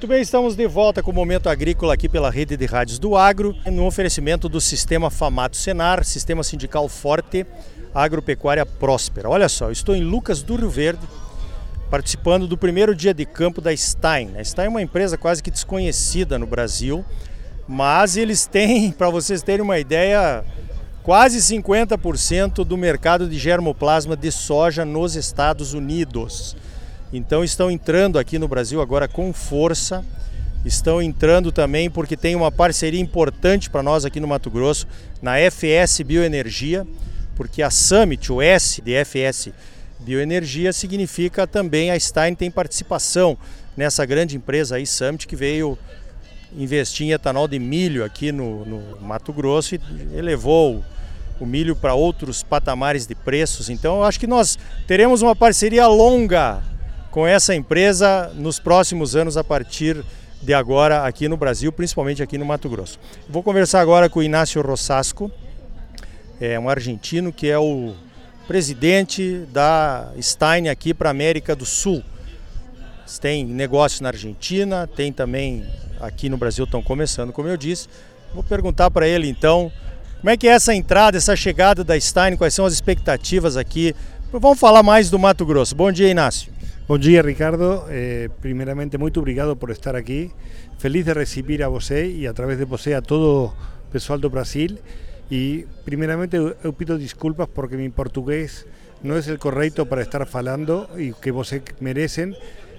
Muito bem, estamos de volta com o Momento Agrícola aqui pela rede de rádios do Agro, no oferecimento do Sistema Famato Senar, Sistema Sindical Forte, Agropecuária Próspera. Olha só, estou em Lucas do Rio Verde, participando do primeiro dia de campo da Stein. A Stein é uma empresa quase que desconhecida no Brasil, mas eles têm, para vocês terem uma ideia, quase 50% do mercado de germoplasma de soja nos Estados Unidos. Então estão entrando aqui no Brasil agora com força. Estão entrando também porque tem uma parceria importante para nós aqui no Mato Grosso, na FS Bioenergia, porque a Summit, o S de FS Bioenergia, significa também a Stein tem participação nessa grande empresa aí, Summit, que veio investir em etanol de milho aqui no, no Mato Grosso e elevou o milho para outros patamares de preços. Então eu acho que nós teremos uma parceria longa com essa empresa nos próximos anos a partir de agora aqui no Brasil, principalmente aqui no Mato Grosso. Vou conversar agora com o Inácio Rossasco, é um argentino que é o presidente da Stein aqui para a América do Sul. Tem negócios na Argentina, tem também aqui no Brasil, estão começando, como eu disse. Vou perguntar para ele então como é que é essa entrada, essa chegada da Stein, quais são as expectativas aqui. Vamos falar mais do Mato Grosso. Bom dia, Inácio. Bom dia, Ricardo. Eh, primeiramente, muito obrigado por estar aqui. Feliz de receber a você e, através de você, a todo o pessoal do Brasil. E, primeiramente, eu, eu pido desculpas porque meu português não é o correto para estar falando e que vocês merecem.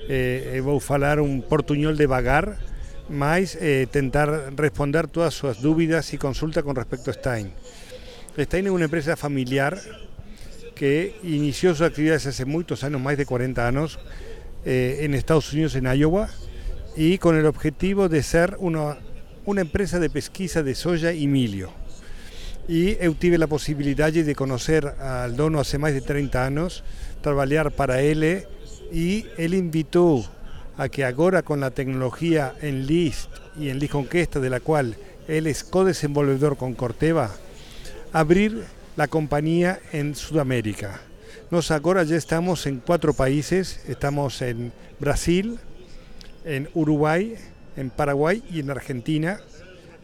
Eh, eu vou falar um portunhol devagar, mas eh, tentar responder todas suas dúvidas e consultas com respeito a Stein. Stein é uma empresa familiar que inició sus actividades hace muchos años, más de 40 años, eh, en Estados Unidos, en Iowa, y con el objetivo de ser una, empresa de pesquisa de soya y milio. Y eu tive la posibilidad de conocer al dono hace más de 30 años, trabajar para él, y él invitó a que ahora con la tecnología en List y en List Conquesta, de la cual él es co-desenvolvedor con Corteva, abrir la compañía en Sudamérica. Nos ahora ya estamos en cuatro países, estamos en Brasil, en Uruguay, en Paraguay y en Argentina,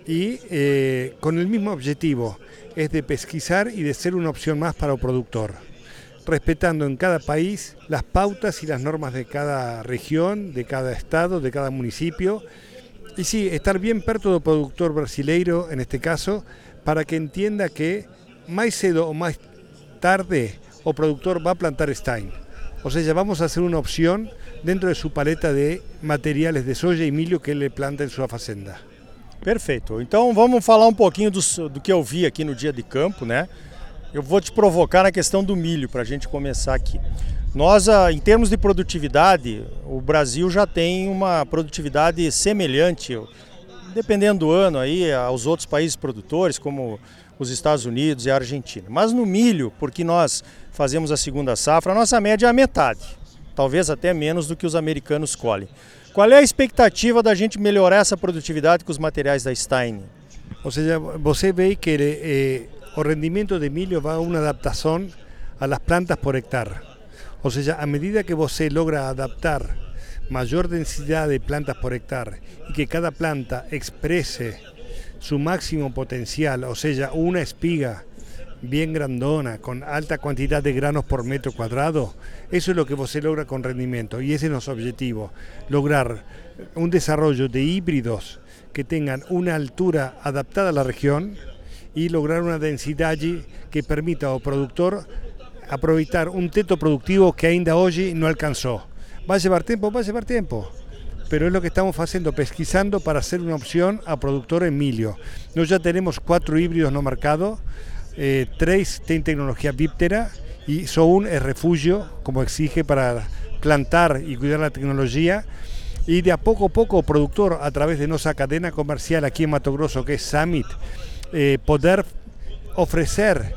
y eh, con el mismo objetivo, es de pesquisar y de ser una opción más para el productor, respetando en cada país las pautas y las normas de cada región, de cada estado, de cada municipio, y sí, estar bien perto del productor brasileiro en este caso, para que entienda que más cedo o más tarde o productor va a plantar Stein. O sea, vamos a hacer una opción dentro de su paleta de materiales de soja e milho que ele planta em sua fazenda. Perfeito. Então vamos falar um pouquinho do, do, que eu vi aqui no dia de campo, né? Eu vou te provocar na questão do milho para a gente começar aqui. Nós, ah, em termos de produtividade, o Brasil já tem uma produtividade semelhante, dependendo do ano aí, aos outros países produtores, como os Estados Unidos e a Argentina. Mas no milho, porque nós fazemos a segunda safra, a nossa média é a metade, talvez até menos do que os americanos colhem. Qual é a expectativa da gente melhorar essa produtividade com os materiais da Stein? Ou seja, você vê que eh, o rendimento de milho vai a uma adaptação às plantas por hectare. Ou seja, à medida que você logra adaptar maior densidade de plantas por hectare e que cada planta expresse su máximo potencial, o sea, una espiga bien grandona, con alta cantidad de granos por metro cuadrado, eso es lo que se logra con rendimiento y ese es nuestro objetivo, lograr un desarrollo de híbridos que tengan una altura adaptada a la región y lograr una densidad que permita al productor aprovechar un teto productivo que ainda hoy no alcanzó. ¿Va a llevar tiempo? Va a llevar tiempo pero es lo que estamos haciendo, pesquisando para hacer una opción a productor Emilio. Nosotros ya tenemos cuatro híbridos no marcados, eh, tres tienen tecnología bíptera y son es refugio, como exige para plantar y cuidar la tecnología. Y de a poco a poco, productor, a través de nuestra cadena comercial aquí en Mato Grosso, que es Summit, eh, poder ofrecer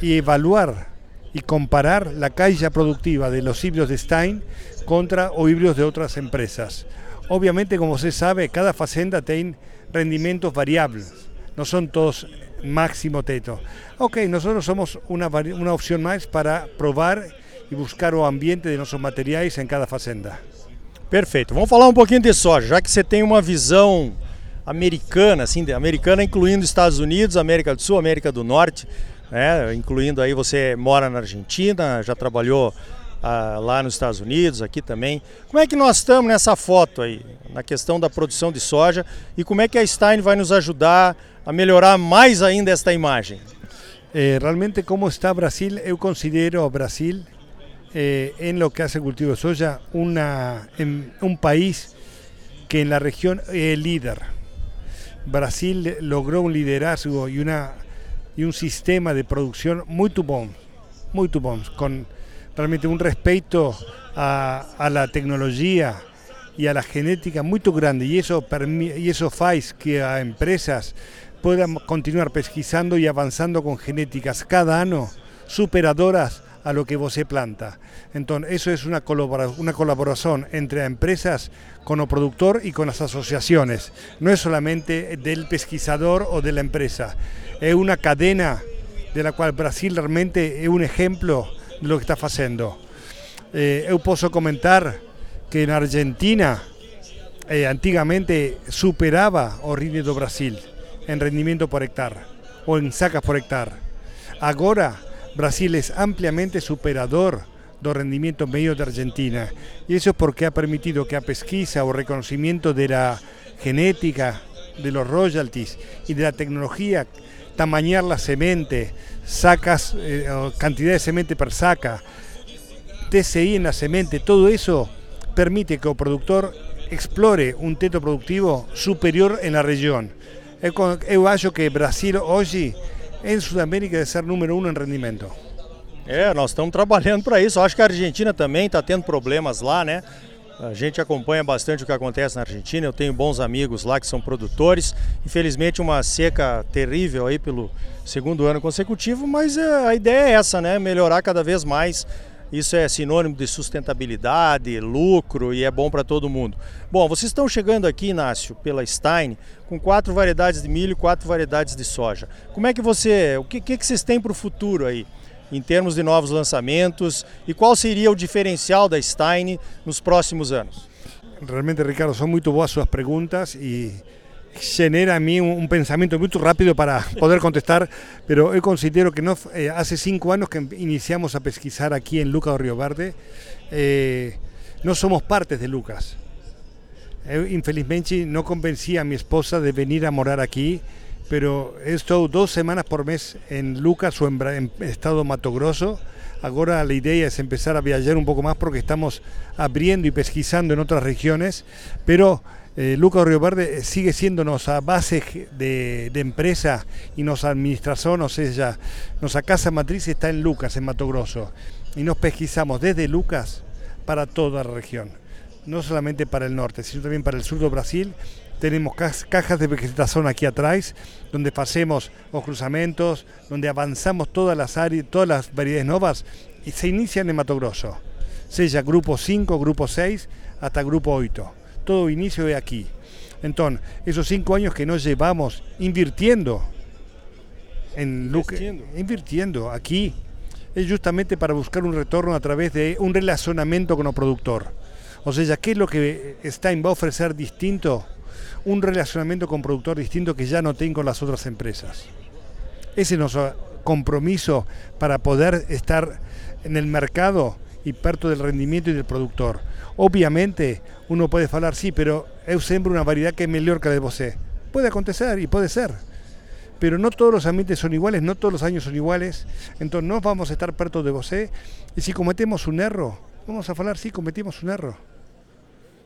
y evaluar y comparar la calle productiva de los híbridos de Stein contra o híbridos de otras empresas. Obviamente, como se sabe, cada fazenda tiene rendimientos variables, no son todos máximo teto. Ok, nosotros somos una, una opción más para probar y buscar o ambiente de nuestros materiales en cada fazenda. Perfeito. Vamos falar um pouquinho de soja, já que você tem uma visão americana, assim, americana incluindo Estados Unidos, América do Sul, América do Norte, né? incluindo aí você mora na Argentina, já trabalhou ah, lá nos Estados Unidos, aqui também. Como é que nós estamos nessa foto aí, na questão da produção de soja e como é que a Stein vai nos ajudar a melhorar mais ainda esta imagem? Eh, realmente como está Brasil, eu considero Brasil eh, en lo que hace cultivo de soya una, en, un país que en la región es líder. Brasil logró un liderazgo y, una, y un sistema de producción muy tubón, muy tubón, con realmente un respeto a, la tecnología y a la genética muy grande y eso, y eso que a empresas puedan continuar pesquisando y avanzando con genéticas cada año superadoras a lo que você planta. Entonces, eso es una, una colaboración entre empresas con el productor y con las asociaciones. No es solamente del pesquisador o de la empresa. Es una cadena de la cual Brasil realmente es un ejemplo de lo que está haciendo. Eh, yo puedo comentar que en Argentina eh, antiguamente superaba o de Brasil en rendimiento por hectárea o en sacas por hectárea. Ahora Brasil es ampliamente superador del rendimiento medio de Argentina y eso es porque ha permitido que a pesquisa o reconocimiento de la genética, de los royalties y de la tecnología, tamañar la semente, sacas, eh, cantidad de semente per saca, TCI en la semente, todo eso permite que el productor explore un teto productivo superior en la región. Eu acho que Brasil hoje em Sudamérica de ser número um em rendimento. É, nós estamos trabalhando para isso. Eu acho que a Argentina também está tendo problemas lá, né? A gente acompanha bastante o que acontece na Argentina. Eu tenho bons amigos lá que são produtores. Infelizmente, uma seca terrível aí pelo segundo ano consecutivo, mas é, a ideia é essa, né? Melhorar cada vez mais isso é sinônimo de sustentabilidade, lucro e é bom para todo mundo. Bom, vocês estão chegando aqui, Inácio, pela Stein, com quatro variedades de milho e quatro variedades de soja. Como é que você, o que, que vocês têm para o futuro aí? Em termos de novos lançamentos e qual seria o diferencial da Stein nos próximos anos? Realmente, Ricardo, são muito boas suas perguntas e genera a mí un, pensamiento muy rápido para poder contestar, pero yo considero que no, eh, cinco años que iniciamos a pesquisar aquí en Lucas Río Verde, eh, no somos partes de Lucas. infelizmente no convencí a mi esposa de venir a morar aquí, pero he estado dos semanas por mes en Lucas o en, estado Mato Grosso. Ahora la idea es empezar a viajar un poco más porque estamos abriendo y pesquisando en otras regiones, pero eh, Lucas Río Verde eh, sigue siendo nuestra base de, empresa y nos administración, o sea, nuestra casa matriz está en Lucas, en Mato Grosso, y nos pesquisamos desde Lucas para toda la región, no solamente para el norte, sino también para el sur de Brasil. Tenemos cajas de vegetación aquí atrás, donde pasemos los cruzamientos, donde avanzamos todas las áreas, todas las variedades nuevas y se inician en Mato Grosso, sea grupo 5, grupo 6, hasta grupo 8 todo inicio de aquí. Entonces, esos cinco años que nos llevamos invirtiendo en invirtiendo. invirtiendo aquí es justamente para buscar un retorno a través de un relacionamiento con el productor. O sea, ¿qué es lo que Stein va a ofrecer distinto? Un relacionamiento con productor distinto que ya no tengo con las otras empresas. Ese es nuestro compromiso para poder estar en el mercado y parto del rendimiento y del productor. Obviamente, uno puede hablar, sí, pero eu sembro una variedad que es mejor que la de você. Puede acontecer y puede ser. Pero no todos los ambientes son iguales, no todos los años son iguales. Entonces no vamos a estar perto de você. Y si cometemos un error, vamos a hablar, sí, cometimos un error.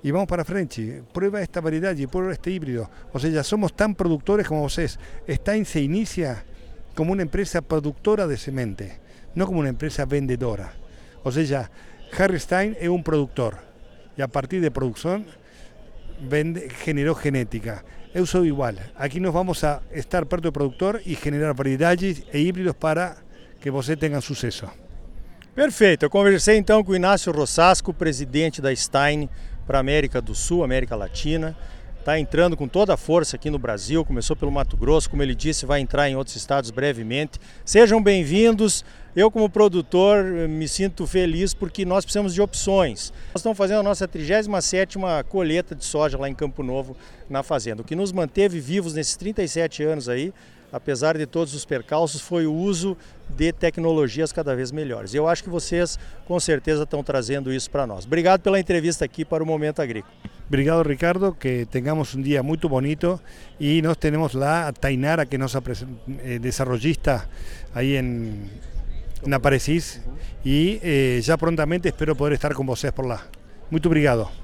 Y vamos para frente. Prueba esta variedad y prueba este híbrido. O sea, ya somos tan productores como vos es. Stein se inicia como una empresa productora de semente, no como una empresa vendedora. O sea, Harry Stein es un productor y a partir de producción vende, generó genética. Eu sou igual. Aquí nos vamos a estar perto do productor e generar variedades e híbridos para que você tenha sucesso. Perfeito. Eu conversei então com o Inácio Rossasco, presidente da Stein para América do Sul, América Latina. está entrando com toda a força aqui no Brasil, começou pelo Mato Grosso, como ele disse, vai entrar em outros estados brevemente. Sejam bem-vindos. Eu, como produtor, me sinto feliz porque nós precisamos de opções. Nós estamos fazendo a nossa 37 colheita de soja lá em Campo Novo, na fazenda. O que nos manteve vivos nesses 37 anos aí apesar de todos os percalços, foi o uso de tecnologias cada vez melhores. Eu acho que vocês, com certeza, estão trazendo isso para nós. Obrigado pela entrevista aqui para o Momento Agrícola. Obrigado, Ricardo. Que tenhamos um dia muito bonito. E nós temos lá a Tainara, que é nossa eh, desarrollista aí em, na Parecis. E eh, já prontamente espero poder estar com vocês por lá. Muito obrigado.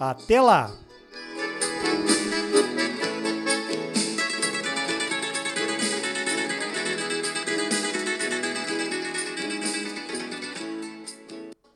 Até lá!